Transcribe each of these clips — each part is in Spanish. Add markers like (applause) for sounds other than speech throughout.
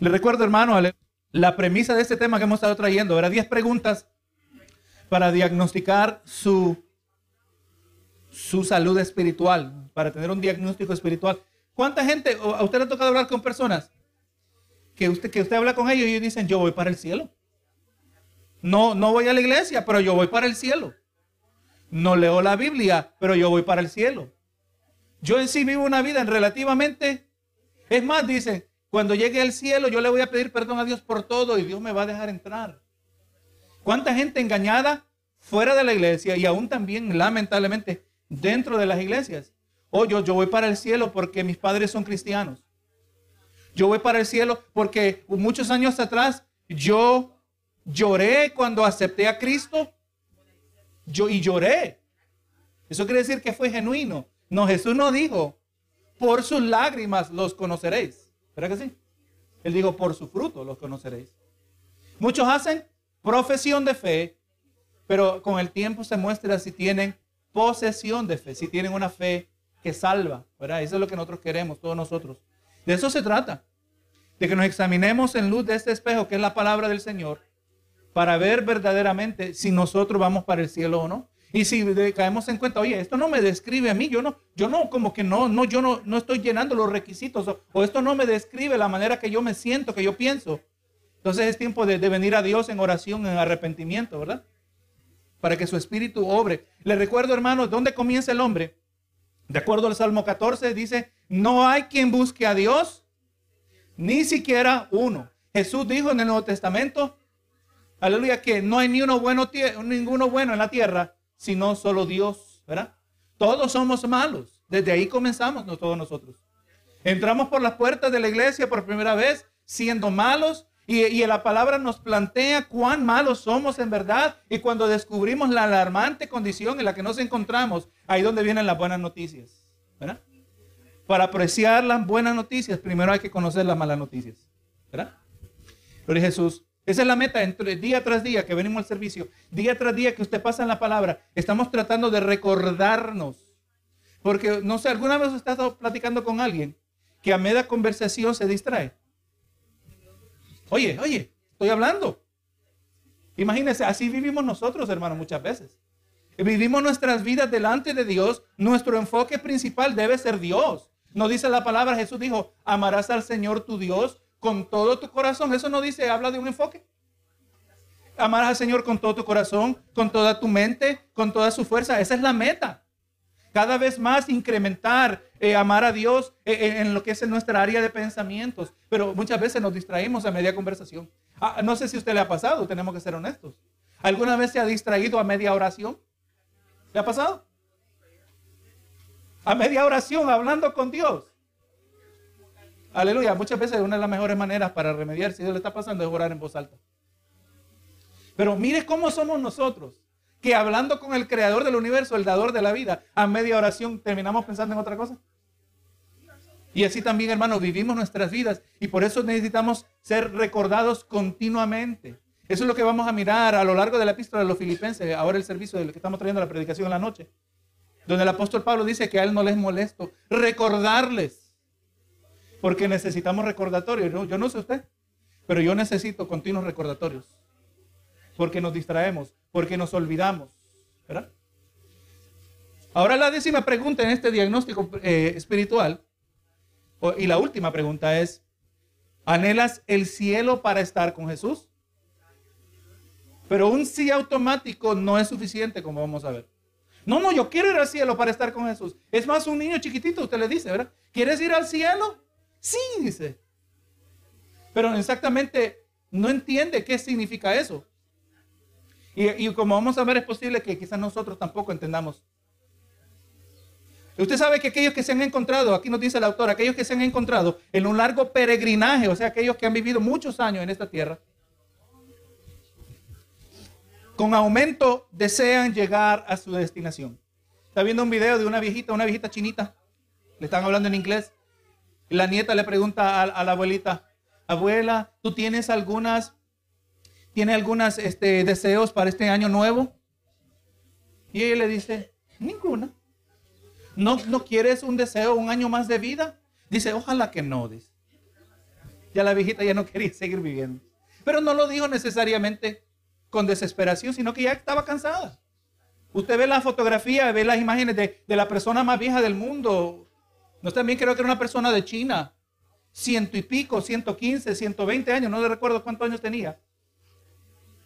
Le recuerdo, hermano, la premisa de este tema que hemos estado trayendo era 10 preguntas para diagnosticar su, su salud espiritual, para tener un diagnóstico espiritual. ¿Cuánta gente, a usted le ha tocado hablar con personas que usted, que usted habla con ellos y dicen, yo voy para el cielo? No, no voy a la iglesia, pero yo voy para el cielo. No leo la Biblia, pero yo voy para el cielo. Yo en sí vivo una vida en relativamente... Es más, dicen, cuando llegue al cielo yo le voy a pedir perdón a Dios por todo y Dios me va a dejar entrar. ¿Cuánta gente engañada fuera de la iglesia y aún también lamentablemente dentro de las iglesias? Oh, yo, yo voy para el cielo porque mis padres son cristianos. Yo voy para el cielo porque muchos años atrás yo Lloré cuando acepté a Cristo. Yo, y lloré. Eso quiere decir que fue genuino. No, Jesús no dijo, por sus lágrimas los conoceréis. ¿Verdad que sí? Él dijo, por su fruto los conoceréis. Muchos hacen profesión de fe, pero con el tiempo se muestra si tienen posesión de fe, si tienen una fe que salva. ¿verdad? Eso es lo que nosotros queremos, todos nosotros. De eso se trata. De que nos examinemos en luz de este espejo, que es la palabra del Señor, para ver verdaderamente si nosotros vamos para el cielo o no. Y si caemos en cuenta, oye, esto no me describe a mí, yo no, yo no, como que no, no, yo no, no estoy llenando los requisitos, o, esto no me describe la manera que yo me siento, que yo pienso. Entonces es tiempo de, de venir a Dios en oración, en arrepentimiento, ¿verdad? Para que su espíritu obre. Le recuerdo, hermanos, ¿dónde comienza el hombre? De acuerdo al Salmo 14, dice, no hay quien busque a Dios, ni siquiera uno. Jesús dijo en el Nuevo Testamento, aleluya, que no hay ni uno bueno, ninguno bueno en la tierra, sino solo Dios, ¿verdad? Todos somos malos. Desde ahí comenzamos no, todos nosotros. Entramos por las puertas de la iglesia por primera vez siendo malos y, y, la palabra nos plantea cuán malos somos en verdad y cuando descubrimos la alarmante condición en la que nos encontramos, ahí donde vienen las buenas noticias, ¿verdad? Para apreciar las buenas noticias, primero hay que conocer las malas noticias, ¿verdad? Pero Jesús, esa es la meta, entre día tras día que venimos al servicio, día tras día que usted pasa en la palabra, estamos tratando de recordarnos. Porque, no sé, ¿alguna vez usted ha estado platicando con alguien que a media conversación se distrae? Oye, oye, estoy hablando. Imagínense, así vivimos nosotros, hermano, muchas veces. Vivimos nuestras vidas delante de Dios. Nuestro enfoque principal debe ser Dios. No dice la palabra, Jesús dijo, amarás al Señor tu Dios con todo tu corazón. Eso no dice, habla de un enfoque. Amar al Señor con todo tu corazón, con toda tu mente, con toda su fuerza. Esa es la meta. Cada vez más incrementar, eh, amar a Dios eh, eh, en lo que es nuestra área de pensamientos. Pero muchas veces nos distraímos a media conversación. Ah, no sé si a usted le ha pasado, tenemos que ser honestos. ¿Alguna vez se ha distraído a media oración? ¿Le ha pasado? A media oración hablando con Dios. Aleluya. Muchas veces una de las mejores maneras para remediar si Dios le está pasando es orar en voz alta. Pero mire cómo somos nosotros, que hablando con el creador del universo, el dador de la vida, a media oración terminamos pensando en otra cosa. Y así también, hermanos, vivimos nuestras vidas y por eso necesitamos ser recordados continuamente. Eso es lo que vamos a mirar a lo largo de la epístola de los filipenses, ahora el servicio del que estamos trayendo la predicación en la noche, donde el apóstol Pablo dice que a él no les molesto recordarles porque necesitamos recordatorios. Yo no sé usted, pero yo necesito continuos recordatorios. Porque nos distraemos, porque nos olvidamos. ¿verdad? Ahora la décima pregunta en este diagnóstico eh, espiritual, y la última pregunta es, ¿anhelas el cielo para estar con Jesús? Pero un sí automático no es suficiente, como vamos a ver. No, no, yo quiero ir al cielo para estar con Jesús. Es más, un niño chiquitito, usted le dice, ¿verdad? ¿Quieres ir al cielo? Sí, dice. Pero exactamente no entiende qué significa eso. Y, como vamos a ver, es posible que quizás nosotros tampoco entendamos. Usted sabe que aquellos que se han encontrado, aquí nos dice el autor, aquellos que se han encontrado en un largo peregrinaje, o sea, aquellos que han vivido muchos años en esta tierra, con aumento desean llegar a su destinación. Está viendo un video de una viejita, una viejita chinita, le están hablando en inglés, la nieta le pregunta a, la abuelita, abuela, ¿tú tienes algunas, tiene algunas este, deseos para este año nuevo? Y ella le dice, ninguna. ¿No, ¿No quieres un deseo, un año más de vida? Dice, ojalá que no, dice. Ya la viejita ya no (laughs) quería seguir viviendo. Pero no lo dijo necesariamente con desesperación, sino que ya estaba cansada. Usted ve la fotografía, ve las imágenes de, la persona más vieja del mundo. No también creo que era una persona de China. Ciento y pico, 115, 120 años, no le recuerdo cuántos años tenía.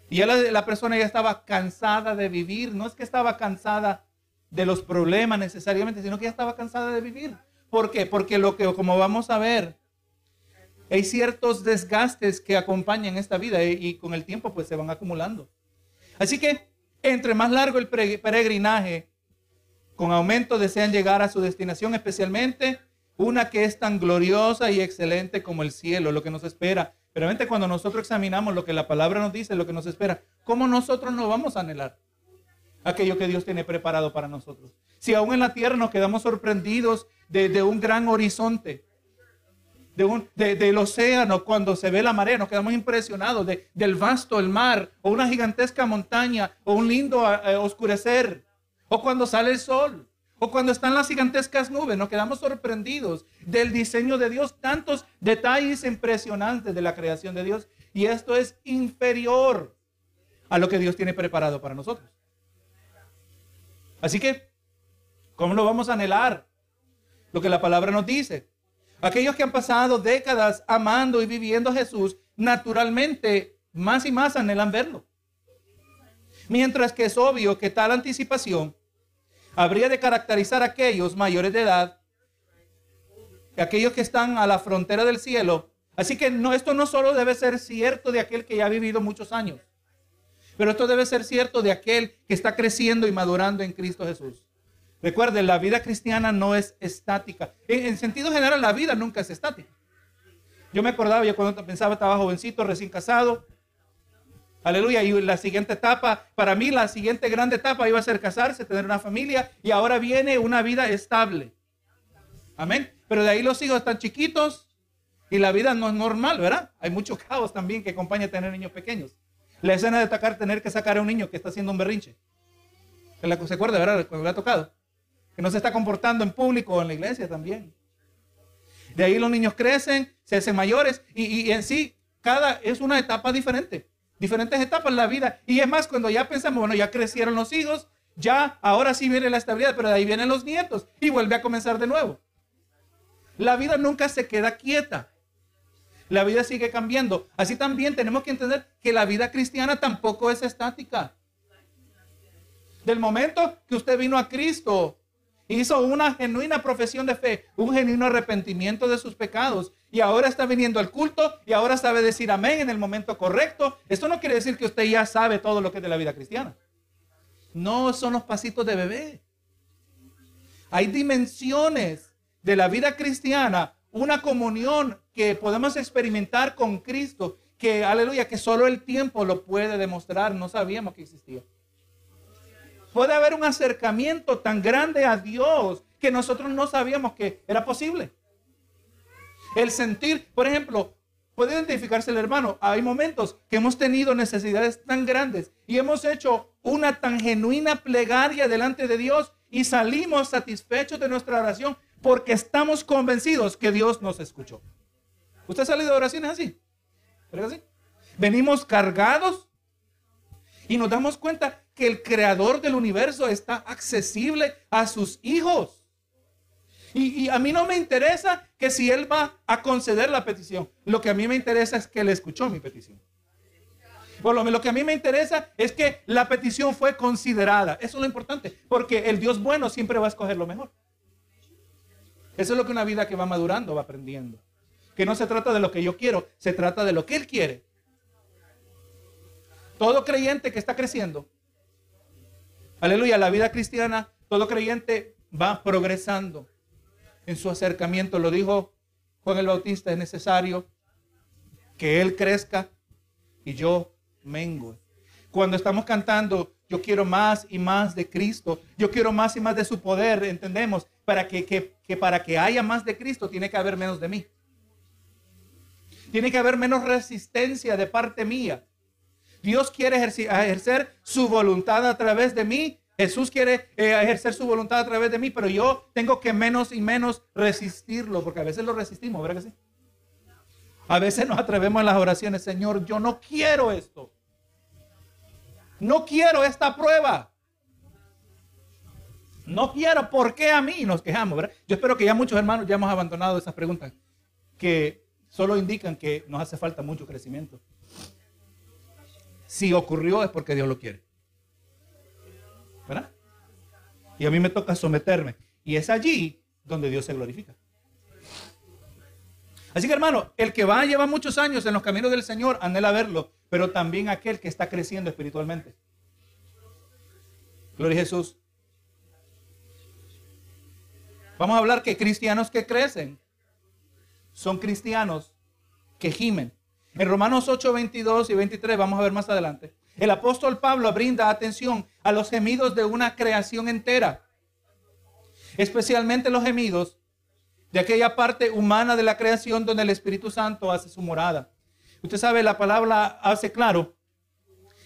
Y ya la, persona ya estaba cansada de vivir. No es que estaba cansada de los problemas necesariamente, sino que ya estaba cansada de vivir. ¿Por qué? Porque lo que, como vamos a ver, hay ciertos desgastes que acompañan esta vida y, con el tiempo pues se van acumulando. Así que entre más largo el peregrinaje, con aumento desean llegar a su destinación, especialmente una que es tan gloriosa y excelente como el cielo, lo que nos espera. Pero realmente cuando nosotros examinamos lo que la palabra nos dice, lo que nos espera, ¿cómo nosotros no vamos a anhelar aquello que Dios tiene preparado para nosotros? Si aún en la tierra nos quedamos sorprendidos de, de un gran horizonte, del océano, cuando se ve la marea, nos quedamos impresionados de, del vasto el mar, o una gigantesca montaña, o un lindo eh, oscurecer, o cuando sale el sol, o cuando están las gigantescas nubes, nos quedamos sorprendidos del diseño de Dios, tantos detalles impresionantes de la creación de Dios, y esto es inferior a lo que Dios tiene preparado para nosotros. Así que, ¿cómo lo vamos a anhelar? Lo que la palabra nos dice. Aquellos que han pasado décadas amando y viviendo a Jesús, naturalmente más y más anhelan verlo. Mientras que es obvio que tal anticipación habría de caracterizar a aquellos mayores de edad, aquellos que están a la frontera del cielo. Así que no, esto no solo debe ser cierto de aquel que ya ha vivido muchos años, pero esto debe ser cierto de aquel que está creciendo y madurando en Cristo Jesús. Recuerden, la vida cristiana no es estática. En, sentido general, la vida nunca es estática. Yo me acordaba, yo cuando pensaba, estaba jovencito, recién casado. Aleluya. Y la siguiente etapa, para mí la siguiente grande etapa iba a ser casarse, tener una familia. Y ahora viene una vida estable. Amén. Pero de ahí los hijos están chiquitos y la vida no es normal, ¿verdad? Hay mucho caos también que acompaña a tener niños pequeños. La escena de atacar, tener que sacar a un niño que está haciendo un berrinche. ¿Se acuerda, verdad? Cuando le ha tocado que no se está comportando en público o en la iglesia también. De ahí los niños crecen, se hacen mayores y, en sí cada es una etapa diferente, diferentes etapas en la vida. Y es más, cuando ya pensamos, bueno, ya crecieron los hijos, ya ahora sí viene la estabilidad, pero de ahí vienen los nietos y vuelve a comenzar de nuevo. La vida nunca se queda quieta. La vida sigue cambiando. Así también tenemos que entender que la vida cristiana tampoco es estática. Del momento que usted vino a Cristo, Hizo una genuina profesión de fe, un genuino arrepentimiento de sus pecados. Y ahora está viniendo al culto y ahora sabe decir amén en el momento correcto. Esto no quiere decir que usted ya sabe todo lo que es de la vida cristiana. No son los pasitos de bebé. Hay dimensiones de la vida cristiana, una comunión que podemos experimentar con Cristo, que aleluya, que solo el tiempo lo puede demostrar. No sabíamos que existía puede haber un acercamiento tan grande a Dios que nosotros no sabíamos que era posible. El sentir, por ejemplo, puede identificarse el hermano. Hay momentos que hemos tenido necesidades tan grandes y hemos hecho una tan genuina plegaria delante de Dios y salimos satisfechos de nuestra oración porque estamos convencidos que Dios nos escuchó. ¿Usted ha salido de oraciones así? ¿Verdad así? Venimos cargados y nos damos cuenta que el creador del universo está accesible a sus hijos. Y, a mí no me interesa que si él va a conceder la petición. Lo que a mí me interesa es que él escuchó mi petición. Por lo, lo que a mí me interesa es que la petición fue considerada. Eso es lo importante. Porque el Dios bueno siempre va a escoger lo mejor. Eso es lo que una vida que va madurando va aprendiendo. Que no se trata de lo que yo quiero, se trata de lo que Él quiere. Todo creyente que está creciendo Aleluya, la vida cristiana, todo creyente va progresando en su acercamiento. Lo dijo Juan el Bautista, es necesario que Él crezca y yo mengue. Cuando estamos cantando, yo quiero más y más de Cristo, yo quiero más y más de su poder, entendemos, para que, que para que haya más de Cristo tiene que haber menos de mí. Tiene que haber menos resistencia de parte mía. Dios quiere ejercer, su voluntad a través de mí. Jesús quiere eh, ejercer su voluntad a través de mí, pero yo tengo que menos y menos resistirlo, porque a veces lo resistimos, ¿verdad que sí? A veces nos atrevemos en las oraciones, Señor, yo no quiero esto. No quiero esta prueba. No quiero, ¿por qué a mí? Nos quejamos, ¿verdad? Yo espero que ya muchos hermanos ya hemos abandonado esas preguntas que solo indican que nos hace falta mucho crecimiento. Si ocurrió es porque Dios lo quiere. ¿Verdad? Y a mí me toca someterme. Y es allí donde Dios se glorifica. Así que hermano, el que va a llevar muchos años en los caminos del Señor anhela verlo, pero también aquel que está creciendo espiritualmente. Gloria a Jesús. Vamos a hablar que cristianos que crecen son cristianos que gimen. En Romanos 8, 22 y 23, vamos a ver más adelante, el apóstol Pablo brinda atención a los gemidos de una creación entera, especialmente los gemidos de aquella parte humana de la creación donde el Espíritu Santo hace su morada. Usted sabe, la palabra hace claro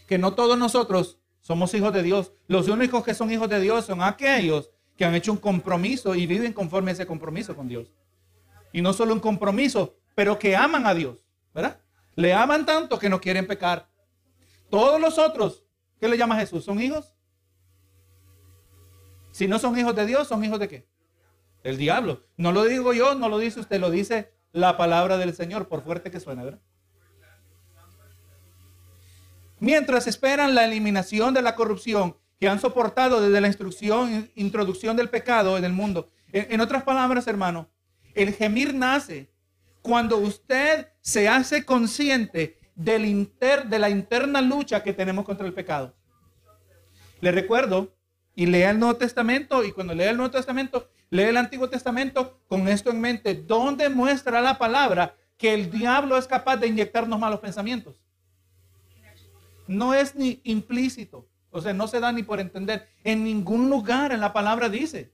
que no todos nosotros somos hijos de Dios. Los únicos que son hijos de Dios son aquellos que han hecho un compromiso y viven conforme a ese compromiso con Dios. Y no solo un compromiso, pero que aman a Dios, ¿verdad? Le aman tanto que no quieren pecar. Todos los otros, ¿qué le llama Jesús? ¿Son hijos? Si no son hijos de Dios, ¿son hijos de qué? El diablo. No lo digo yo, no lo dice usted, lo dice la palabra del Señor, por fuerte que suene, ¿verdad? Mientras esperan la eliminación de la corrupción que han soportado desde la instrucción, introducción del pecado en el mundo. En otras palabras, hermano, el gemir nace cuando usted se hace consciente de la interna lucha que tenemos contra el pecado. Le recuerdo, y lea el Nuevo Testamento, y cuando lea el Nuevo Testamento, lee el Antiguo Testamento con esto en mente, donde muestra la palabra que el diablo es capaz de inyectarnos malos pensamientos. No es ni implícito, o sea, no se da ni por entender. En ningún lugar en la palabra dice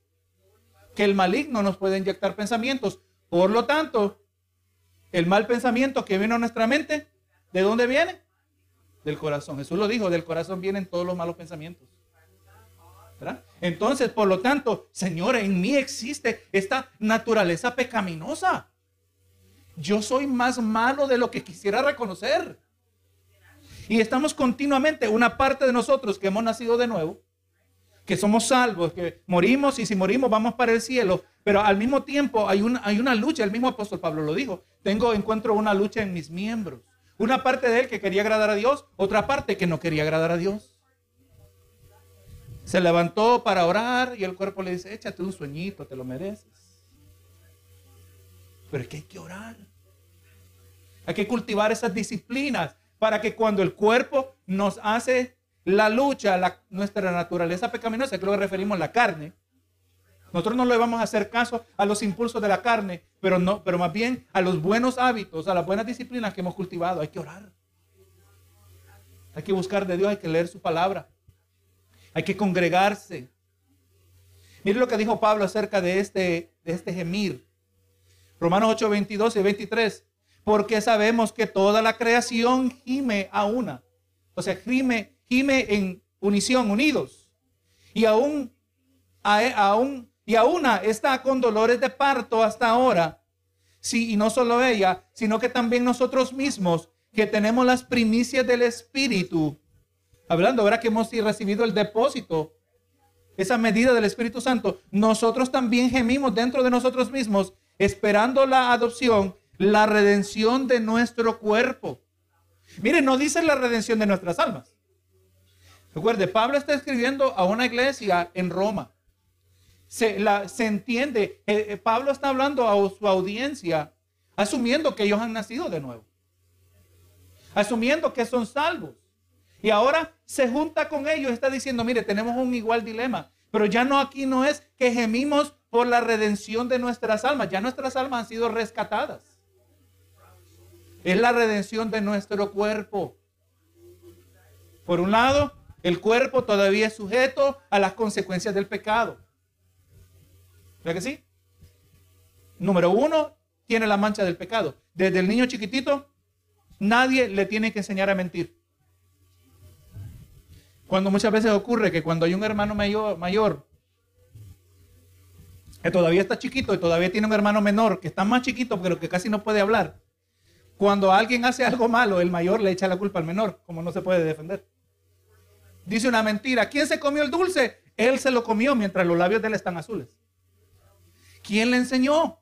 que el maligno nos puede inyectar pensamientos. Por lo tanto, el mal pensamiento que viene a nuestra mente, ¿de dónde viene? Del corazón. Jesús lo dijo, del corazón vienen todos los malos pensamientos. Entonces, por lo tanto, Señor, en mí existe esta naturaleza pecaminosa. Yo soy más malo de lo que quisiera reconocer. Y estamos continuamente, una parte de nosotros que hemos nacido de nuevo, que somos salvos, que morimos y si morimos vamos para el cielo, pero al mismo tiempo hay una, hay una lucha, el mismo apóstol Pablo lo dijo, tengo, encuentro una lucha en mis miembros. Una parte de él que quería agradar a Dios, otra parte que no quería agradar a Dios. Se levantó para orar y el cuerpo le dice, échate un sueñito, te lo mereces. Pero es que hay que orar. Hay que cultivar esas disciplinas para que cuando el cuerpo nos hace la lucha, nuestra naturaleza pecaminosa, que lo que referimos a la carne, nosotros no le vamos a hacer caso a los impulsos de la carne, pero no, pero más bien a los buenos hábitos, a las buenas disciplinas que hemos cultivado. Hay que orar. Hay que buscar de Dios, hay que leer su palabra. Hay que congregarse. Mire lo que dijo Pablo acerca de este, de este gemir. Romanos 8, 22 y 23. Porque sabemos que toda la creación gime a una. O sea, gime, gime en unición, unidos. Y aún, aún, y a una está con dolores de parto hasta ahora. Sí, y no solo ella, sino que también nosotros mismos, que tenemos las primicias del Espíritu hablando, ahora que hemos recibido el depósito, esa medida del Espíritu Santo, nosotros también gemimos dentro de nosotros mismos, esperando la adopción, la redención de nuestro cuerpo. Mire, no dice la redención de nuestras almas. Recuerde, Pablo está escribiendo a una iglesia en Roma. Se, la, se entiende, eh, eh, Pablo está hablando a su audiencia, asumiendo que ellos han nacido de nuevo, asumiendo que son salvos. Y ahora se junta con ellos, está diciendo, mire, tenemos un igual dilema, pero ya no aquí no es que gemimos por la redención de nuestras almas, ya nuestras almas han sido rescatadas. Es la redención de nuestro cuerpo. Por un lado, el cuerpo todavía es sujeto a las consecuencias del pecado. ¿Verdad que sí? Número uno, tiene la mancha del pecado. Desde el niño chiquitito, nadie le tiene que enseñar a mentir. Cuando muchas veces ocurre que cuando hay un hermano mayor, mayor que todavía está chiquito y todavía tiene un hermano menor que está más chiquito pero que casi no puede hablar, Cuando alguien hace algo malo, el mayor le echa la culpa al menor, como no se puede defender. Dice una mentira. ¿Quién se comió el dulce? Él se lo comió mientras los labios de él están azules. ¿Quién le enseñó?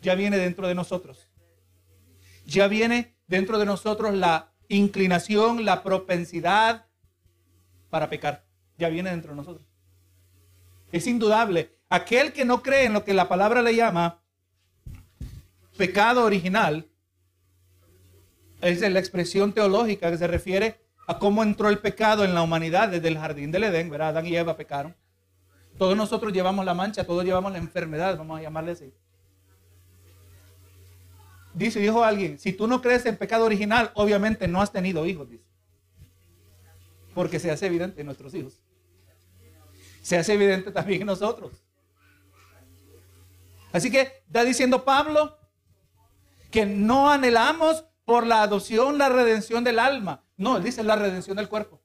Ya viene dentro de nosotros. Ya viene dentro de nosotros la inclinación, la propensidad para pecar. Ya viene dentro de nosotros. Es indudable. Aquel que no cree en lo que la palabra le llama pecado original, es la expresión teológica que se refiere a cómo entró el pecado en la humanidad desde el jardín del Edén, ¿verdad? Adán y Eva pecaron. Todos nosotros llevamos la mancha, todos llevamos la enfermedad, vamos a llamarle así. Dice, dijo alguien, si tú no crees en pecado original, obviamente no has tenido hijos, dice. Porque se hace evidente en nuestros hijos. Se hace evidente también en nosotros. Así que está diciendo Pablo que no anhelamos por la adopción la redención del alma. No, dice la redención del cuerpo.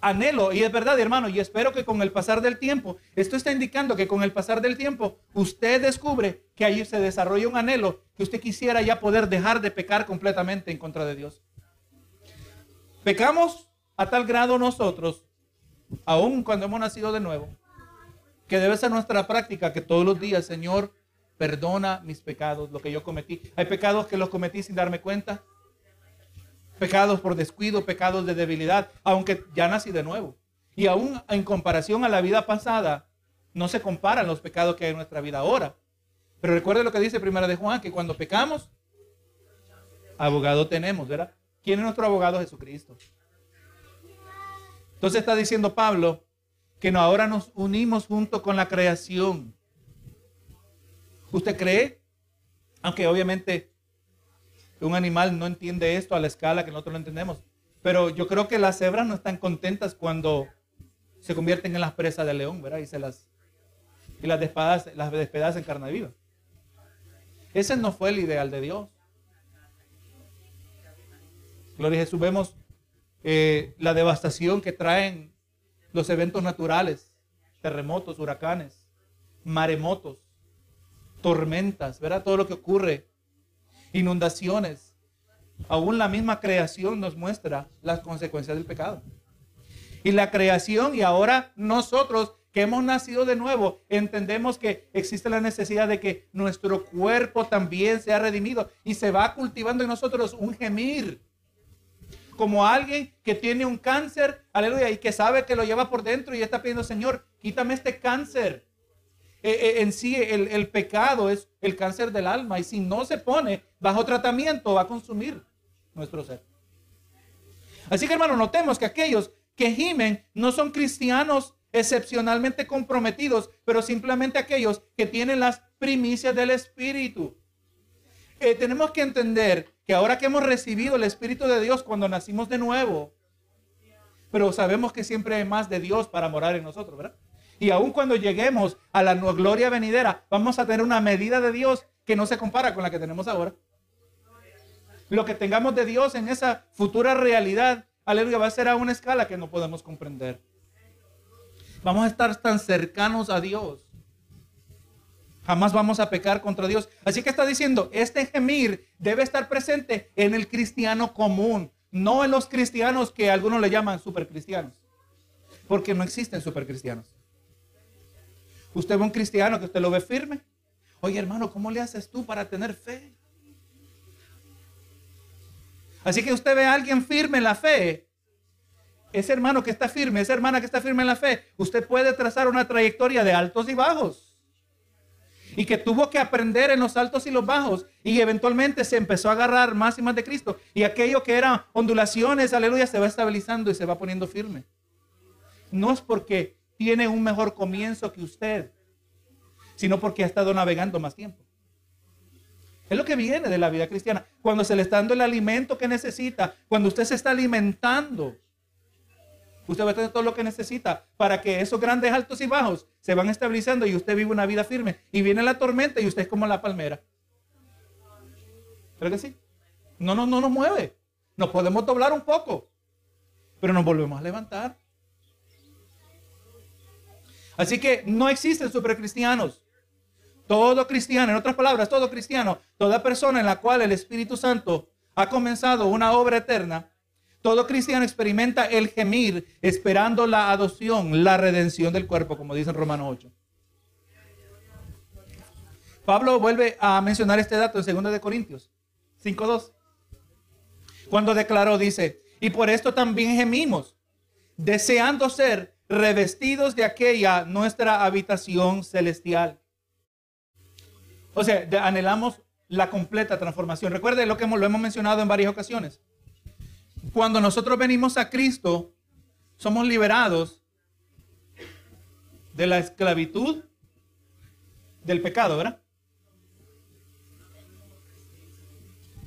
Anhelo, y es verdad, hermano, y espero que con el pasar del tiempo, esto está indicando que con el pasar del tiempo, usted descubre que ahí se desarrolla un anhelo que usted quisiera ya poder dejar de pecar completamente en contra de Dios. Pecamos a tal grado nosotros, aun cuando hemos nacido de nuevo, que debe ser nuestra práctica que todos los días, Señor, perdona mis pecados, lo que yo cometí. Hay pecados que los cometí sin darme cuenta. Pecados por descuido, pecados de debilidad, aunque ya nací de nuevo. Y aún en comparación a la vida pasada, no se comparan los pecados que hay en nuestra vida ahora. Pero recuerde lo que dice Primera de Juan, que cuando pecamos, abogado tenemos, ¿verdad? ¿Quién es nuestro abogado? Jesucristo. Entonces está diciendo Pablo que ahora nos unimos junto con la creación ¿Usted cree? Aunque obviamente un animal no entiende esto a la escala que nosotros lo entendemos. Pero yo creo que las cebras no están contentas cuando se convierten en las presas del león, ¿verdad? Y se las y las despedazan, las despedazan en carne viva. Ese no fue el ideal de Dios. Gloria a Jesús. Vemos eh, la devastación que traen los eventos naturales, terremotos, huracanes, maremotos tormentas, ¿verdad? Todo lo que ocurre, inundaciones. Aún la misma creación nos muestra las consecuencias del pecado. Y la creación y ahora nosotros que hemos nacido de nuevo, entendemos que existe la necesidad de que nuestro cuerpo también sea redimido y se va cultivando en nosotros un gemir. Como alguien que tiene un cáncer, aleluya, y que sabe que lo lleva por dentro y está pidiendo, Señor, quítame este cáncer. Eh, eh, en sí el, pecado es el cáncer del alma y si no se pone bajo tratamiento va a consumir nuestro ser. Así que hermano, notemos que aquellos que gimen no son cristianos excepcionalmente comprometidos, pero simplemente aquellos que tienen las primicias del Espíritu. Eh, tenemos que entender que ahora que hemos recibido el Espíritu de Dios cuando nacimos de nuevo, pero sabemos que siempre hay más de Dios para morar en nosotros, ¿verdad? Y aun cuando lleguemos a la gloria venidera, vamos a tener una medida de Dios que no se compara con la que tenemos ahora. Lo que tengamos de Dios en esa futura realidad, aleluya, va a ser a una escala que no podemos comprender. Vamos a estar tan cercanos a Dios. Jamás vamos a pecar contra Dios. Así que está diciendo, este gemir debe estar presente en el cristiano común, no en los cristianos que algunos le llaman supercristianos. Porque no existen supercristianos. Usted ve un cristiano que usted lo ve firme. Oye, hermano, ¿cómo le haces tú para tener fe? Así que usted ve a alguien firme en la fe. Ese hermano que está firme, esa hermana que está firme en la fe, usted puede trazar una trayectoria de altos y bajos. Y que tuvo que aprender en los altos y los bajos. Y eventualmente se empezó a agarrar más y más de Cristo. Y aquello que eran ondulaciones, aleluya, se va estabilizando y se va poniendo firme. No es porque tiene un mejor comienzo que usted, sino porque ha estado navegando más tiempo. Es lo que viene de la vida cristiana. Cuando se le está dando el alimento que necesita, cuando usted se está alimentando, usted va a tener todo lo que necesita para que esos grandes altos y bajos se van estabilizando y usted vive una vida firme. Y viene la tormenta y usted es como la palmera. ¿Creo que sí? No, no, no nos mueve. Nos podemos doblar un poco, pero nos volvemos a levantar. Así que no existen supercristianos. Todo cristiano, en otras palabras, todo cristiano, toda persona en la cual el Espíritu Santo ha comenzado una obra eterna, todo cristiano experimenta el gemir esperando la adopción, la redención del cuerpo, como dice en Romano 8. Pablo vuelve a mencionar este dato en 2 de Corintios 5.2. Cuando declaró, dice, y por esto también gemimos, deseando ser revestidos de aquella nuestra habitación celestial. O sea, anhelamos la completa transformación. Recuerde lo que lo hemos mencionado en varias ocasiones. Cuando nosotros venimos a Cristo, somos liberados de la esclavitud del pecado, ¿verdad?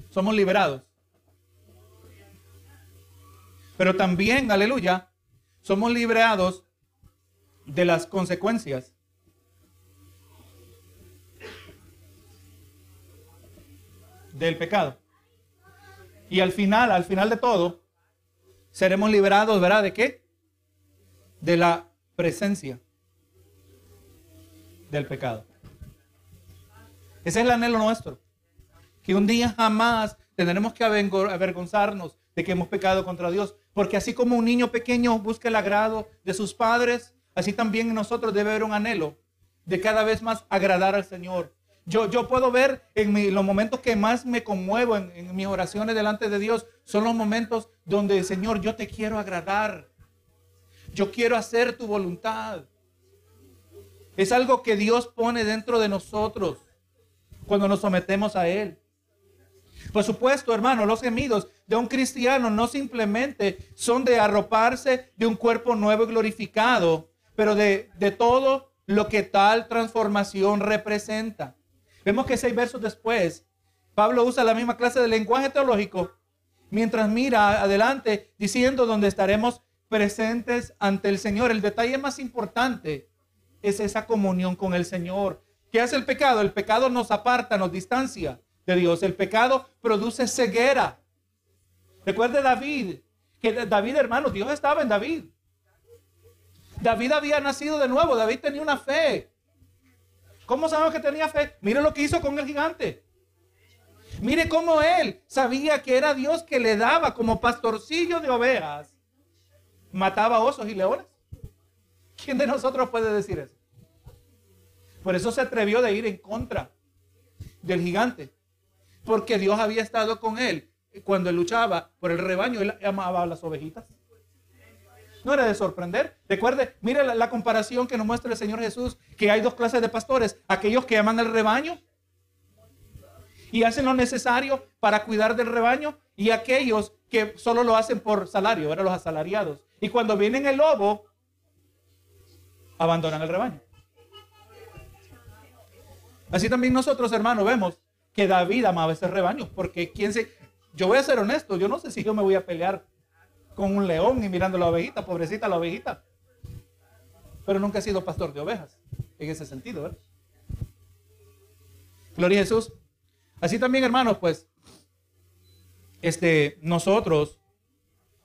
Somos liberados. Pero también, aleluya, somos liberados de las consecuencias. del pecado. Y al final, al final de todo, seremos liberados, ¿verdad? ¿De qué? De la presencia del pecado. Ese es el anhelo nuestro. Que un día jamás tendremos que avergonzarnos de que hemos pecado contra Dios. Porque así como un niño pequeño busca el agrado de sus padres, así también nosotros debe haber un anhelo de cada vez más agradar al Señor. Yo, yo puedo ver en los momentos que más me conmuevo en, en mis oraciones delante de Dios, son los momentos donde, Señor, yo te quiero agradar. Yo quiero hacer tu voluntad. Es algo que Dios pone dentro de nosotros cuando nos sometemos a Él. Por supuesto, hermano, los gemidos de un cristiano no simplemente son de arroparse de un cuerpo nuevo y glorificado, pero de, de todo lo que tal transformación representa. Vemos que seis versos después, Pablo usa la misma clase de lenguaje teológico mientras mira adelante diciendo donde estaremos presentes ante el Señor. El detalle más importante es esa comunión con el Señor. ¿Qué hace el pecado? El pecado nos aparta, nos distancia de Dios. El pecado produce ceguera. Recuerde David, que David hermano, Dios estaba en David. David había nacido de nuevo, David tenía una fe. ¿Cómo sabemos que tenía fe? Mire lo que hizo con el gigante. Mire cómo él sabía que era Dios que le daba como pastorcillo de ovejas. Mataba osos y leones. ¿Quién de nosotros puede decir eso? Por eso se atrevió de ir en contra del gigante porque Dios había estado con él cuando luchaba por el rebaño, él amaba a las ovejitas. No era de sorprender. Recuerde, mire la, comparación que nos muestra el Señor Jesús, que hay dos clases de pastores, aquellos que aman al rebaño y hacen lo necesario para cuidar del rebaño y aquellos que solo lo hacen por salario, eran los asalariados. Y cuando vienen el lobo, abandonan el rebaño. Así también nosotros, hermanos, vemos que David amaba ese rebaño, porque quién se, yo voy a ser honesto, yo no sé si yo me voy a pelear con un león y mirando la ovejita, pobrecita la ovejita. Pero nunca he sido pastor de ovejas, en ese sentido, ¿verdad? Gloria a Jesús. Así también, hermanos, pues, este, nosotros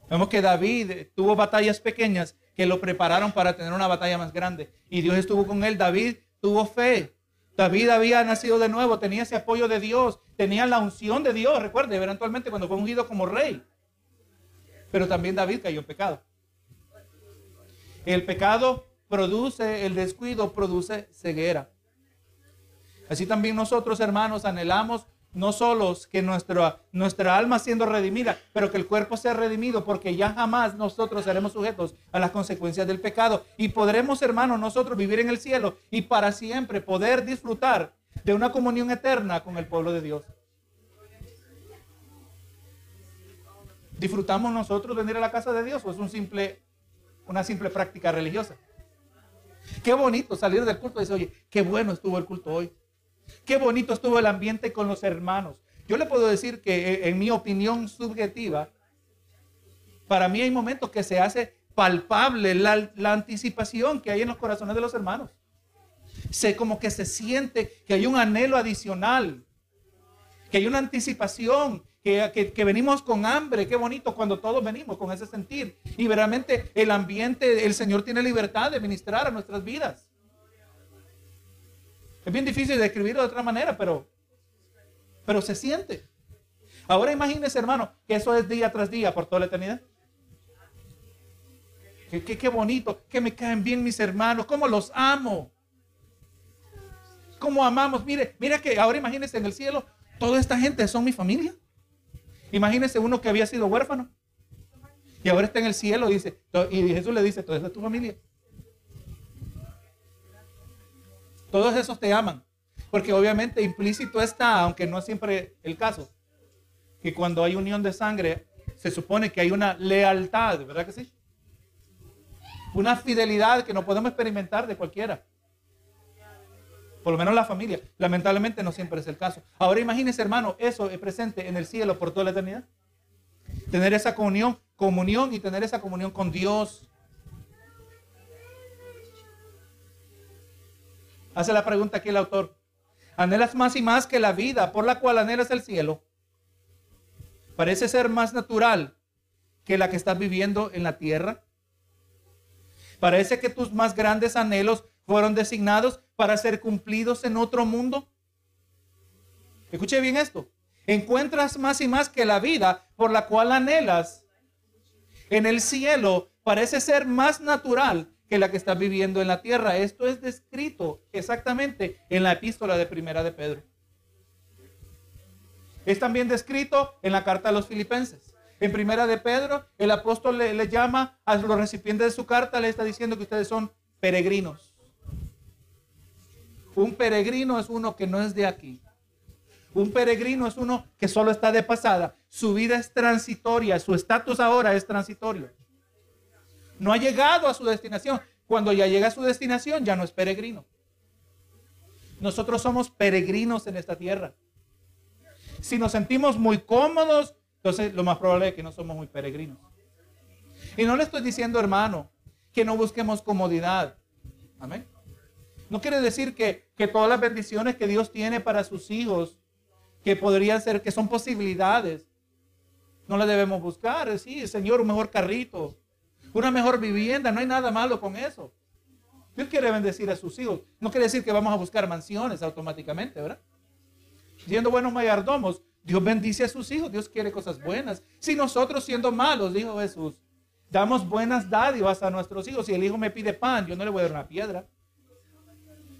vemos que David tuvo batallas pequeñas que lo prepararon para tener una batalla más grande. Y Dios estuvo con él. David tuvo fe. David había nacido de nuevo, tenía ese apoyo de Dios, tenía la unción de Dios, recuerde, eventualmente cuando fue ungido como rey. Pero también David cayó en pecado. El pecado produce, el descuido produce ceguera. Así también nosotros, hermanos, anhelamos no solo que nuestra, nuestra alma siendo redimida, pero que el cuerpo sea redimido, porque ya jamás nosotros seremos sujetos a las consecuencias del pecado. Y podremos, hermanos, nosotros vivir en el cielo y para siempre poder disfrutar de una comunión eterna con el pueblo de Dios. ¿Disfrutamos nosotros venir a la casa de Dios o es un simple, una simple práctica religiosa? Qué bonito salir del culto y decir, oye, qué bueno estuvo el culto hoy. Qué bonito estuvo el ambiente con los hermanos. Yo le puedo decir que eh, en mi opinión subjetiva, para mí hay momentos que se hace palpable la, anticipación que hay en los corazones de los hermanos. Se como que se siente que hay un anhelo adicional, que hay una anticipación, que, que, venimos con hambre. Qué bonito cuando todos venimos con ese sentir. Y verdaderamente el ambiente, el Señor tiene libertad de ministrar a nuestras vidas. Es bien difícil de describirlo de otra manera, pero, pero se siente. Ahora imagínese, hermano, que eso es día tras día por toda la eternidad. Qué, qué, bonito, que me caen bien mis hermanos, cómo los amo. Cómo amamos. Mire, mira que ahora imagínese en el cielo, toda esta gente son mi familia. Imagínese uno que había sido huérfano. Y ahora está en el cielo, dice, y Jesús le dice, toda esa es tu familia. Todos esos te aman. Porque obviamente implícito está, aunque no es siempre el caso, que cuando hay unión de sangre, se supone que hay una lealtad, ¿verdad que sí? Una fidelidad que no podemos experimentar de cualquiera. Por lo menos la familia. Lamentablemente no siempre es el caso. Ahora imagínese, hermano, eso es presente en el cielo por toda la eternidad. Tener esa comunión, comunión y tener esa comunión con Dios. Hace la pregunta aquí el autor. ¿Anhelas más y más que la vida por la cual anhelas el cielo? Parece ser más natural que la que estás viviendo en la tierra. Parece que tus más grandes anhelos fueron designados para ser cumplidos en otro mundo. Escuche bien esto. Encuentras más y más que la vida por la cual anhelas en el cielo parece ser más natural que la que estás viviendo en la tierra. Esto es descrito exactamente en la epístola de Primera de Pedro. Es también descrito en la carta a los filipenses. En Primera de Pedro, el apóstol le, llama a los recipientes de su carta, le está diciendo que ustedes son peregrinos. Un peregrino es uno que no es de aquí. Un peregrino es uno que solo está de pasada. Su vida es transitoria, su estatus ahora es transitorio. No ha llegado a su destinación. Cuando ya llega a su destinación, ya no es peregrino. Nosotros somos peregrinos en esta tierra. Si nos sentimos muy cómodos, entonces lo más probable es que no somos muy peregrinos. Y no le estoy diciendo, hermano, que no busquemos comodidad. Amén. No quiere decir que, que todas las bendiciones que Dios tiene para sus hijos, que podrían ser, que son posibilidades, no las debemos buscar. Sí, Señor, un mejor carrito, una mejor vivienda, no hay nada malo con eso. Dios quiere bendecir a sus hijos. No quiere decir que vamos a buscar mansiones automáticamente, ¿verdad? Siendo buenos mayordomos, Dios bendice a sus hijos, Dios quiere cosas buenas. Si nosotros siendo malos, dijo Jesús, damos buenas dádivas a nuestros hijos, si el hijo me pide pan, yo no le voy a dar una piedra.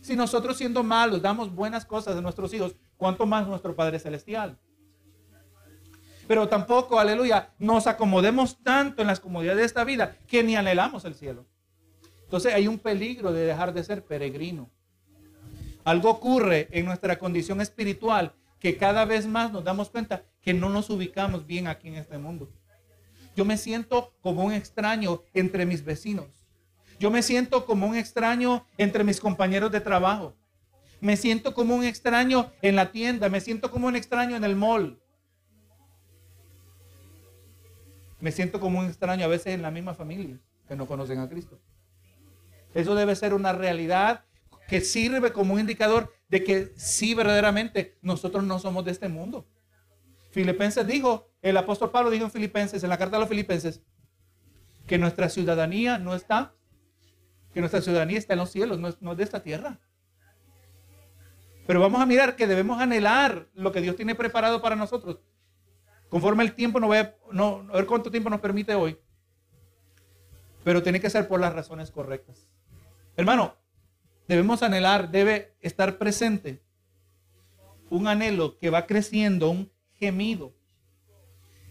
Si nosotros siendo malos damos buenas cosas a nuestros hijos, ¿cuánto más nuestro Padre Celestial? Pero tampoco, aleluya, nos acomodemos tanto en las comodidades de esta vida que ni anhelamos el cielo. Entonces hay un peligro de dejar de ser peregrino. Algo ocurre en nuestra condición espiritual que cada vez más nos damos cuenta que no nos ubicamos bien aquí en este mundo. Yo me siento como un extraño entre mis vecinos. Yo me siento como un extraño entre mis compañeros de trabajo. Me siento como un extraño en la tienda. Me siento como un extraño en el mall. Me siento como un extraño a veces en la misma familia que no conocen a Cristo. Eso debe ser una realidad que sirve como un indicador de que sí verdaderamente nosotros no somos de este mundo. Filipenses dijo, el apóstol Pablo dijo en Filipenses, en la carta a los Filipenses, que nuestra ciudadanía no está, que nuestra ciudadanía está en los cielos, no es, no es de esta tierra. Pero vamos a mirar que debemos anhelar lo que Dios tiene preparado para nosotros. Conforme el tiempo, no voy a, no, a ver cuánto tiempo nos permite hoy. Pero tiene que ser por las razones correctas. Hermano, debemos anhelar, debe estar presente un anhelo que va creciendo, un gemido.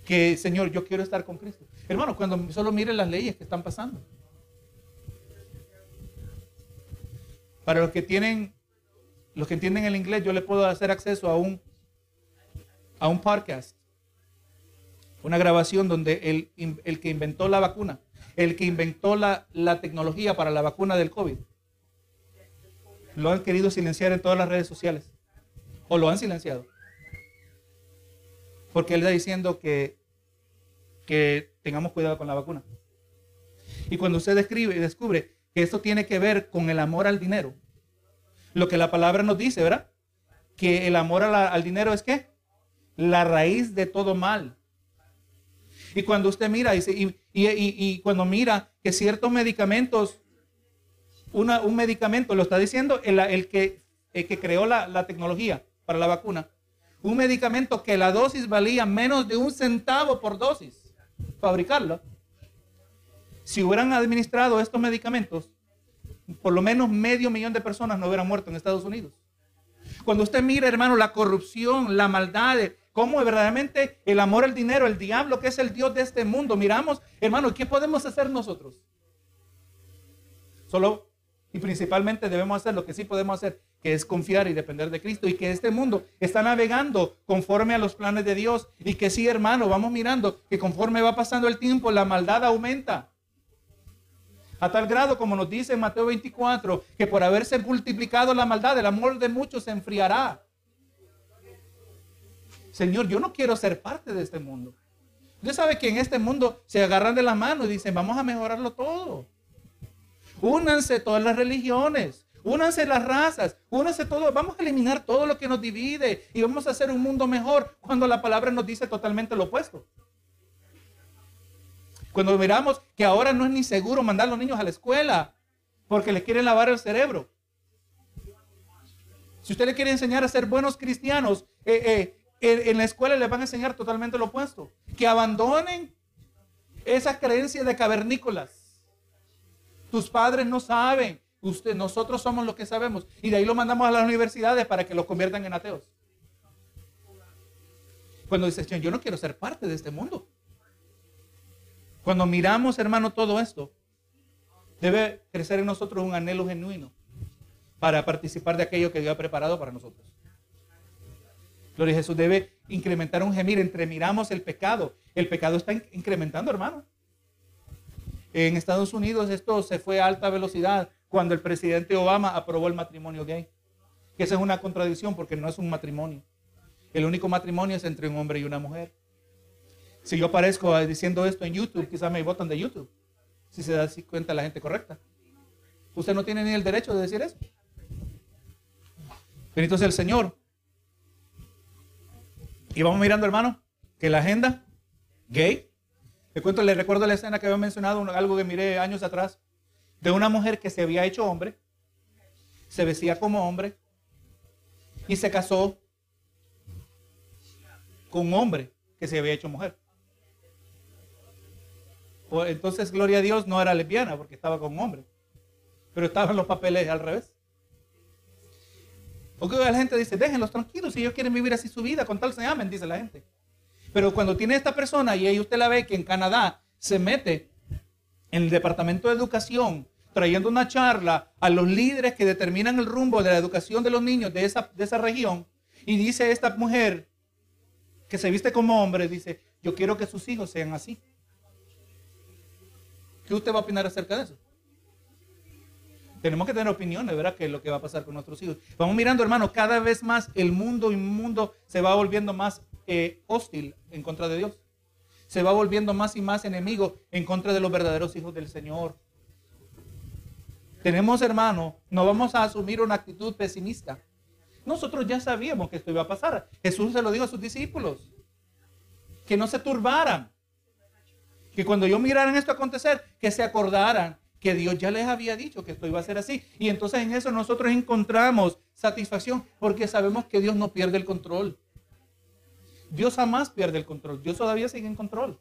Que, Señor, yo quiero estar con Cristo. Hermano, cuando solo mire las leyes que están pasando. Para los que tienen, los que entienden el inglés, yo le puedo hacer acceso a un, a un podcast una grabación donde el, que inventó la vacuna, el que inventó la, la tecnología para la vacuna del COVID, lo han querido silenciar en todas las redes sociales. O lo han silenciado. Porque él está diciendo que, que tengamos cuidado con la vacuna. Y cuando usted describe descubre que esto tiene que ver con el amor al dinero, lo que la palabra nos dice, ¿verdad? Que el amor al dinero es qué? La raíz de todo mal. Y cuando usted mira y, y, cuando mira que ciertos medicamentos, un medicamento, lo está diciendo el, que creó la, la tecnología para la vacuna, un medicamento que la dosis valía menos de un centavo por dosis, fabricarlo. Si hubieran administrado estos medicamentos, por lo menos medio millón de personas no hubieran muerto en Estados Unidos. Cuando usted mira, hermano, la corrupción, la maldad, cómo verdaderamente el amor al dinero, el diablo que es el Dios de este mundo, miramos, hermano, ¿qué podemos hacer nosotros? Solo y principalmente debemos hacer lo que sí podemos hacer, que es confiar y depender de Cristo y que este mundo está navegando conforme a los planes de Dios y que sí, hermano, vamos mirando que conforme va pasando el tiempo, la maldad aumenta. A tal grado, como nos dice Mateo 24, que por haberse multiplicado la maldad, el amor de muchos se enfriará. Señor, yo no quiero ser parte de este mundo. Usted sabe que en este mundo se agarran de la mano y dicen, vamos a mejorarlo todo. Únanse todas las religiones, únanse las razas, únanse todo. Vamos a eliminar todo lo que nos divide y vamos a hacer un mundo mejor cuando la palabra nos dice totalmente lo opuesto. Cuando miramos que ahora no es ni seguro mandar a los niños a la escuela porque les quieren lavar el cerebro. Si usted le quiere enseñar a ser buenos cristianos, eh, eh, en la escuela les van a enseñar totalmente lo opuesto. Que abandonen esa creencia de cavernícolas. Tus padres no saben. Usted, nosotros somos los que sabemos. Y de ahí lo mandamos a las universidades para que los conviertan en ateos. Cuando dice, yo no quiero ser parte de este mundo. Cuando miramos, hermano, todo esto, debe crecer en nosotros un anhelo genuino para participar de aquello que Dios ha preparado para nosotros. Gloria a Jesús debe incrementar un gemir entre miramos el pecado. El pecado está incrementando, hermano. En Estados Unidos esto se fue a alta velocidad cuando el presidente Obama aprobó el matrimonio gay. Que esa es una contradicción porque no es un matrimonio. El único matrimonio es entre un hombre y una mujer. Si yo aparezco diciendo esto en YouTube, quizás me votan de YouTube. Si se da cuenta la gente correcta. Usted no tiene ni el derecho de decir eso. Bendito sea el Señor. Y vamos mirando, hermano, que la agenda gay. Le cuento, le recuerdo la escena que había mencionado, algo que miré años atrás, de una mujer que se había hecho hombre, se vestía como hombre y se casó con un hombre que se había hecho mujer. Pues, entonces, gloria a Dios, no era lesbiana porque estaba con un hombre. Pero estaban los papeles al revés. Porque la gente dice, déjenlos tranquilos si ellos quieren vivir así su vida, con tal se amen, dice la gente. Pero cuando tiene esta persona y ahí usted la ve que en Canadá se mete en el Departamento de Educación trayendo una charla a los líderes que determinan el rumbo de la educación de los niños de esa, de esa región y dice esta mujer que se viste como hombre, dice, yo quiero que sus hijos sean así. ¿Qué usted va a opinar acerca de eso? Tenemos que tener opiniones, ¿verdad? ¿Qué es lo que va a pasar con nuestros hijos? Vamos mirando, hermano, cada vez más el mundo inmundo se va volviendo más eh, hostil en contra de Dios. Se va volviendo más y más enemigo en contra de los verdaderos hijos del Señor. Tenemos, hermano, no vamos a asumir una actitud pesimista. Nosotros ya sabíamos que esto iba a pasar. Jesús se lo dijo a sus discípulos. Que no se turbaran. Que cuando yo miraran esto acontecer, que se acordaran que Dios ya les había dicho que esto iba a ser así. Y entonces en eso nosotros encontramos satisfacción porque sabemos que Dios no pierde el control. Dios jamás pierde el control. Dios todavía sigue en control.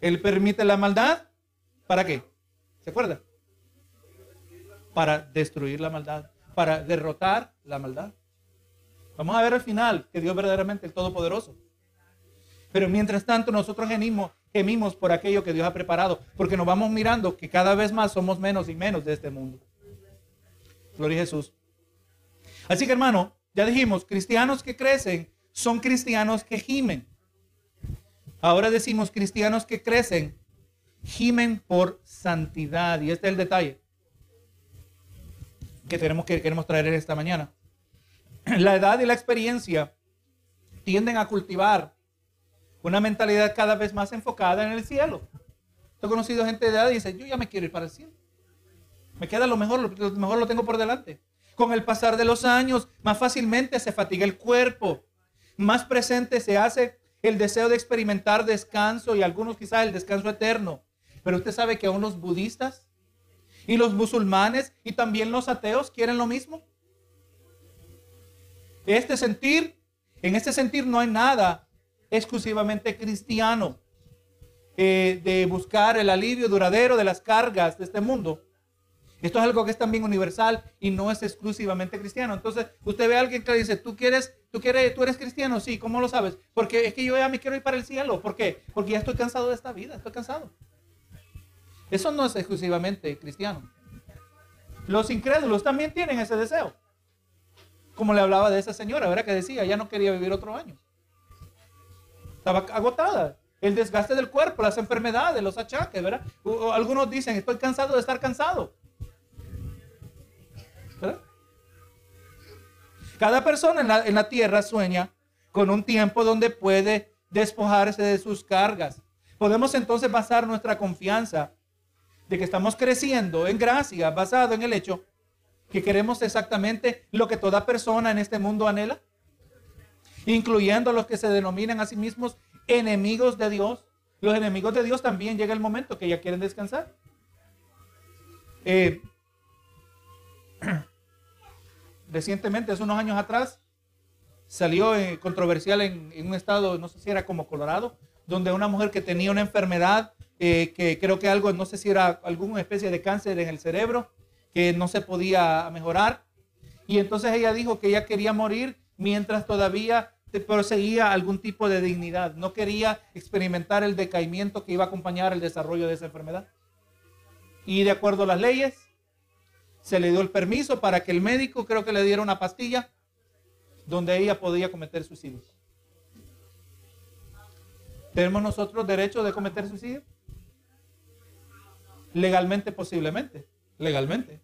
Él permite la maldad. ¿Para qué? ¿Se acuerda? Para destruir la maldad. Para derrotar la maldad. Vamos a ver al final que Dios verdaderamente es todopoderoso. Pero mientras tanto nosotros gemimos, gemimos por aquello que Dios ha preparado, porque nos vamos mirando que cada vez más somos menos y menos de este mundo. Gloria a Jesús. Así que hermano, ya dijimos, cristianos que crecen son cristianos que gimen. Ahora decimos cristianos que crecen, gimen por santidad. Y este es el detalle que tenemos que queremos traer esta mañana. (clears throat) La edad y la experiencia tienden a cultivar una mentalidad cada vez más enfocada en el cielo. He conocido gente de edad y dice, yo ya me quiero ir para el cielo. Me queda lo mejor, lo mejor lo tengo por delante. Con el pasar de los años, más fácilmente se fatiga el cuerpo, más presente se hace el deseo de experimentar descanso y algunos quizás el descanso eterno. Pero usted sabe que aún los budistas y los musulmanes y también los ateos quieren lo mismo. Este sentir, en este sentir no hay nada exclusivamente cristiano eh, de buscar el alivio duradero de las cargas de este mundo. Esto es algo que es también universal y no es exclusivamente cristiano. Entonces, usted ve a alguien que dice, ¿tú quieres, tú quieres, tú eres cristiano? Sí, ¿cómo lo sabes? Porque es que yo ya me quiero ir para el cielo. ¿Por? Porque ya estoy cansado de esta vida, estoy cansado. Eso no es exclusivamente cristiano. Los incrédulos también tienen ese deseo. Como le hablaba de esa señora, ¿verdad? Que decía, ya no quería vivir otro año. Estaba agotada. El desgaste del cuerpo, las enfermedades, los achaques, ¿verdad? Algunos dicen, estoy cansado de estar cansado. Cada persona en la, tierra sueña con un tiempo donde puede despojarse de sus cargas. Podemos entonces basar nuestra confianza de que estamos creciendo en gracia, basado en el hecho que queremos exactamente lo que toda persona en este mundo anhela, incluyendo los que se denominan a sí mismos enemigos de Dios. Los enemigos de Dios también llega el momento que ya quieren descansar. Eh, (clears throat) recientemente, hace unos años atrás, salió eh, controversial en, un estado, no sé si era como Colorado, donde una mujer que tenía una enfermedad, eh, que creo que algo, no sé si era alguna especie de cáncer en el cerebro, que no se podía mejorar. Y entonces ella dijo que ella quería morir mientras todavía proseguía algún tipo de dignidad. No quería experimentar el decaimiento que iba a acompañar el desarrollo de esa enfermedad. Y de acuerdo a las leyes, se le dio el permiso para que el médico creo que le diera una pastilla donde ella podía cometer suicidio. ¿Tenemos nosotros derecho de cometer suicidio? Legalmente, posiblemente. Legalmente.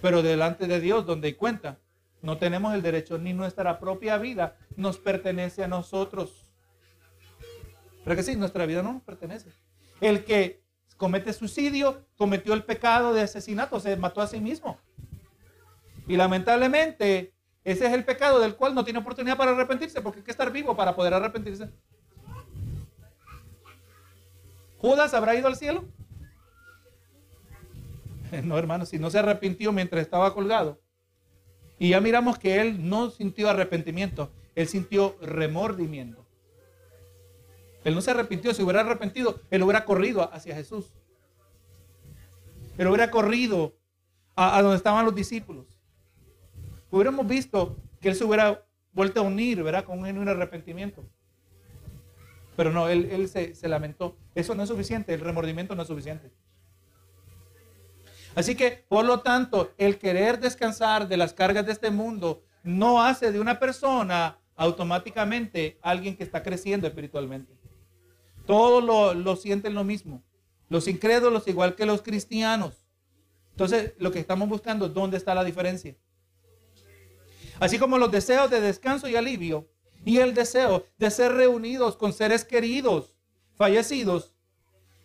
Pero delante de Dios, donde cuenta, no tenemos el derecho ni nuestra propia vida nos pertenece a nosotros. Pero que sí, nuestra vida no nos pertenece. El que comete suicidio, cometió el pecado de asesinato, se mató a sí mismo. Y lamentablemente, ese es el pecado del cual no tiene oportunidad para arrepentirse, porque hay que estar vivo para poder arrepentirse. ¿Judas habrá ido al cielo? (laughs) No, hermano, si no se arrepintió mientras estaba colgado. Y ya miramos que él no sintió arrepentimiento, él sintió remordimiento. Él no se arrepintió. Si hubiera arrepentido, él hubiera corrido hacia Jesús. Él hubiera corrido a, donde estaban los discípulos. Hubiéramos visto que él se hubiera vuelto a unir, ¿verdad? Con un arrepentimiento. Pero no, él, se lamentó. Eso no es suficiente, el remordimiento no es suficiente. Así que, por lo tanto, el querer descansar de las cargas de este mundo no hace de una persona automáticamente alguien que está creciendo espiritualmente. Todos lo, sienten lo mismo. Los incrédulos igual que los cristianos. Entonces, lo que estamos buscando, ¿dónde está la diferencia? Así como los deseos de descanso y alivio y el deseo de ser reunidos con seres queridos, fallecidos,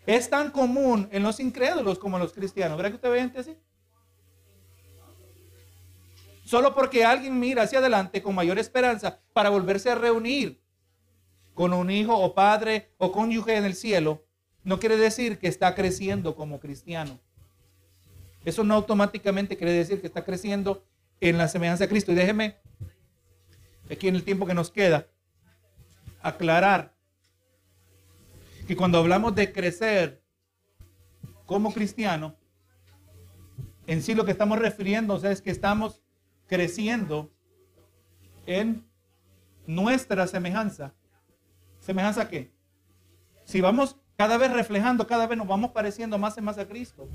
es tan común en los incrédulos como en los cristianos. ¿Verdad que usted ve gente así? Solo porque alguien mira hacia adelante con mayor esperanza para volverse a reunir con un hijo o padre o cónyuge en el cielo, no quiere decir que está creciendo como cristiano. Eso no automáticamente quiere decir que está creciendo en la semejanza de Cristo. Y déjeme, aquí en el tiempo que nos queda, aclarar que cuando hablamos de crecer como cristiano, en sí lo que estamos refiriendo es que estamos creciendo en nuestra semejanza ¿Semejanza qué? Si vamos cada vez reflejando, cada vez nos vamos pareciendo más y más a Cristo.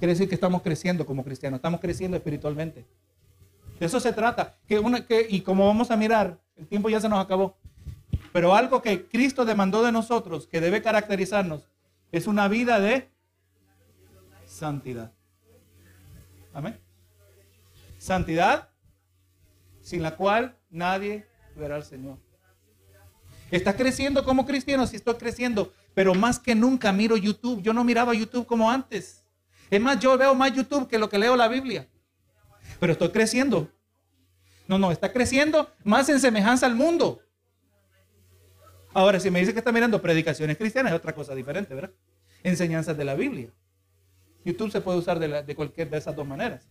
Quiere decir que estamos creciendo como cristianos, estamos creciendo espiritualmente. De eso se trata. Que que, y como vamos a mirar, el tiempo ya se nos acabó. Pero algo que Cristo demandó de nosotros, que debe caracterizarnos, es una vida de santidad. Amén. Santidad sin la cual nadie verá al Señor. ¿Estás creciendo como cristiano? Sí estoy creciendo, pero más que nunca miro YouTube. Yo no miraba YouTube como antes. Es más, yo veo más YouTube que lo que leo la Biblia. Pero estoy creciendo. No, no, está creciendo más en semejanza al mundo. Ahora, si me dice que está mirando predicaciones cristianas, es otra cosa diferente, ¿verdad? Enseñanzas de la Biblia. YouTube se puede usar de, de cualquier de esas dos maneras.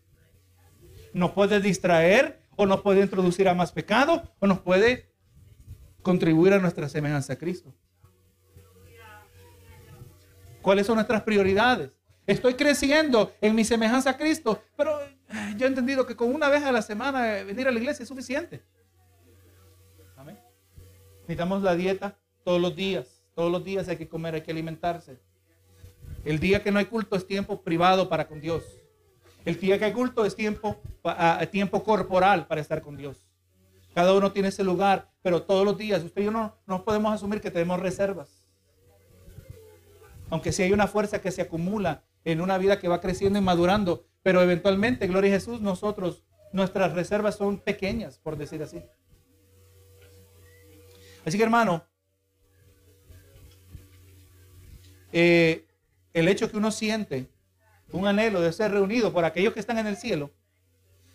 Nos puede distraer o nos puede introducir a más pecado, o nos puede contribuir a nuestra semejanza a Cristo. ¿Cuáles son nuestras prioridades? Estoy creciendo en mi semejanza a Cristo, pero eh, yo he entendido que con una vez a la semana venir a la iglesia es suficiente. Necesitamos la dieta todos los días. Todos los días hay que comer, hay que alimentarse. El día que no hay culto es tiempo privado para con Dios. El día que hay culto es tiempo, tiempo corporal para estar con Dios. Cada uno tiene ese lugar, pero todos los días, usted y yo no, no podemos asumir que tenemos reservas. Aunque sí hay una fuerza que se acumula en una vida que va creciendo y madurando, pero eventualmente, gloria a Jesús, nosotros, nuestras reservas son pequeñas, por decir así. Así que hermano, eh, el hecho que uno siente un anhelo de ser reunido por aquellos que están en el cielo,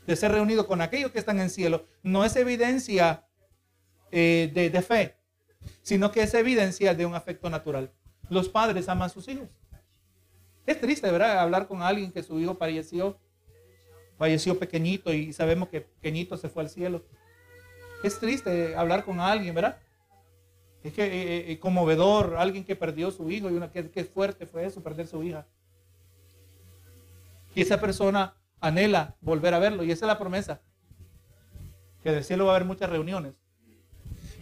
de ser reunido con aquellos que están en el cielo, no es evidencia eh, de, de fe, sino que es evidencia de un afecto natural. Los padres aman a sus hijos. Es triste, ¿verdad? Hablar con alguien que su hijo falleció, falleció pequeñito y sabemos que pequeñito se fue al cielo. Es triste hablar con alguien, ¿verdad? Es que eh, eh, eh, conmovedor, alguien que perdió su hijo y una que, que fuerte fue eso, perder su hija. Y esa persona anhela volver a verlo y esa es la promesa. Que del cielo va a haber muchas reuniones.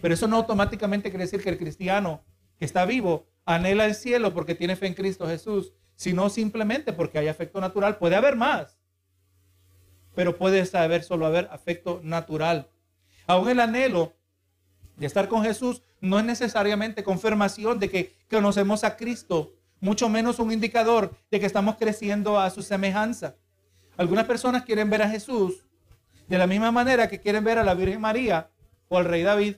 Pero eso no automáticamente quiere decir que el cristiano que está vivo anhela el cielo porque tiene fe en Cristo Jesús, sino simplemente porque hay afecto natural. Puede haber más, pero puede haber solo haber afecto natural. Aún el anhelo de estar con Jesús no es necesariamente confirmación de que conocemos a Cristo, mucho menos un indicador de que estamos creciendo a su semejanza. Algunas personas quieren ver a Jesús de la misma manera que quieren ver a la Virgen María o al Rey David.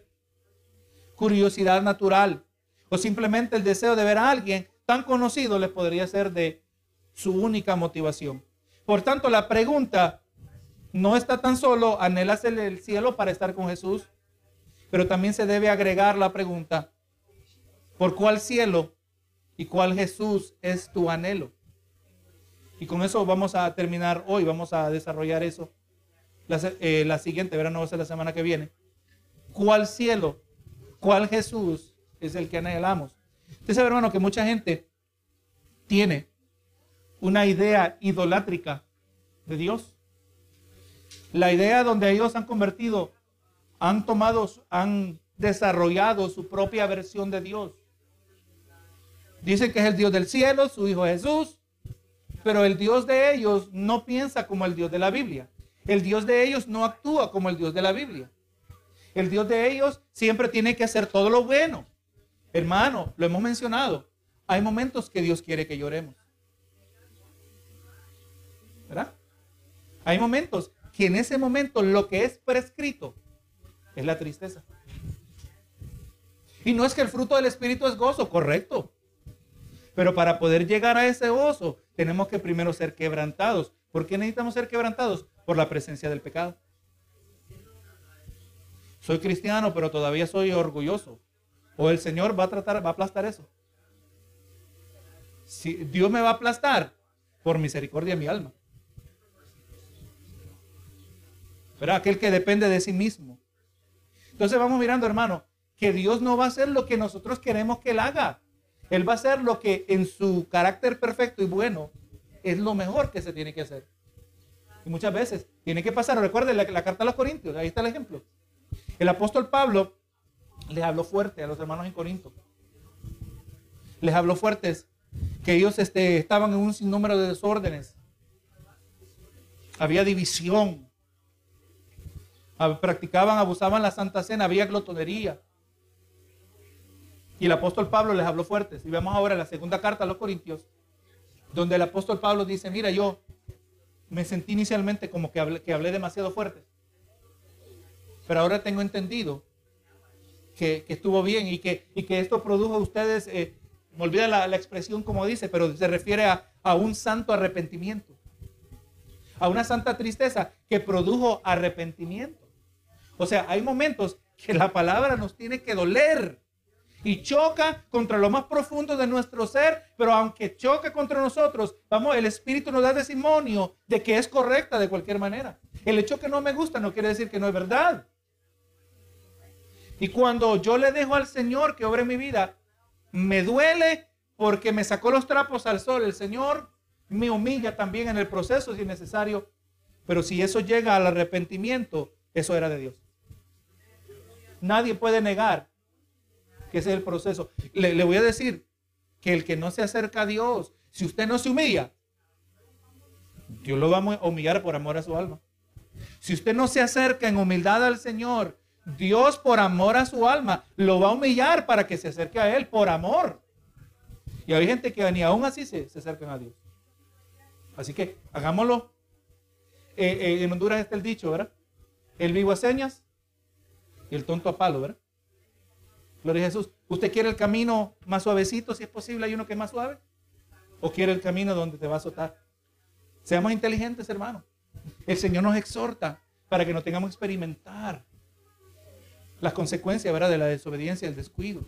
Curiosidad natural o simplemente el deseo de ver a alguien tan conocido les podría ser de su única motivación. Por tanto, la pregunta no está tan solo, ¿anhelas el cielo para estar con Jesús? Pero también se debe agregar la pregunta, ¿por cuál cielo y cuál Jesús es tu anhelo? Y con eso vamos a terminar hoy, vamos a desarrollar eso. La, eh, siguiente, verano va a la semana que viene. ¿Cuál cielo, cuál Jesús es el que anhelamos? Usted sabe, hermano, que mucha gente tiene una idea idolátrica de Dios. La idea donde ellos han convertido han tomado, han desarrollado su propia versión de Dios. Dicen que es el Dios del cielo, su Hijo Jesús, pero el Dios de ellos no piensa como el Dios de la Biblia. El Dios de ellos no actúa como el Dios de la Biblia. El Dios de ellos siempre tiene que hacer todo lo bueno. Hermano, lo hemos mencionado. Hay momentos que Dios quiere que lloremos. ¿Verdad? Hay momentos que en ese momento lo que es prescrito es la tristeza. Y no es que el fruto del Espíritu es gozo, correcto. Pero para poder llegar a ese gozo, tenemos que primero ser quebrantados. ¿Por qué necesitamos ser quebrantados? Por la presencia del pecado. Soy cristiano, pero todavía soy orgulloso. O el Señor va a tratar, va a aplastar eso. Si Dios me va a aplastar por misericordia de mi alma. Pero aquel que depende de sí mismo. Entonces vamos mirando, hermano, que Dios no va a hacer lo que nosotros queremos que Él haga. Él va a hacer lo que en su carácter perfecto y bueno es lo mejor que se tiene que hacer. Y muchas veces tiene que pasar. Recuerden la, carta a los Corintios, ahí está el ejemplo. El apóstol Pablo les habló fuerte a los hermanos en Corinto. Les habló fuertes que ellos este, estaban en un sinnúmero de desórdenes. Había división, practicaban, abusaban la Santa Cena, había glotonería. Y el apóstol Pablo les habló fuertes. Y vemos ahora la segunda carta a los Corintios, donde el apóstol Pablo dice, mira, yo me sentí inicialmente como que hablé, demasiado fuerte. Pero ahora tengo entendido que, estuvo bien y que, esto produjo a ustedes, eh, me olvida la, expresión como dice, pero se refiere a un santo arrepentimiento. A una santa tristeza que produjo arrepentimiento. O sea, hay momentos que la palabra nos tiene que doler. y choca contra lo más profundo de nuestro ser, pero aunque choca contra nosotros, vamos, el Espíritu nos da testimonio de que es correcta de cualquier manera. El hecho que no me gusta no quiere decir que no es verdad. Y cuando yo le dejo al Señor que obre mi vida, me duele porque me sacó los trapos al sol. El Señor me humilla también en el proceso si es necesario. Pero si eso llega al arrepentimiento, eso era de Dios. Nadie puede negar que ese es el proceso. Le, voy a decir que el que no se acerca a Dios, si usted no se humilla, Dios lo va a humillar por amor a su alma. Si usted no se acerca en humildad al Señor, Dios por amor a su alma lo va a humillar para que se acerque a Él por amor. Y hay gente que ni aún así se, se acercan a Dios. Así que hagámoslo. Eh, eh, en Honduras está el dicho, ¿verdad? El vivo a señas y el tonto a palo, ¿verdad? Gloria a Jesús. ¿Usted quiere el camino más suavecito, si es posible? ¿Hay uno que es más suave? ¿O quiere el camino donde te va a azotar? Seamos inteligentes, hermano. El Señor nos exhorta para que no tengamos que experimentar las consecuencias ¿verdad? de la desobediencia y el descuido.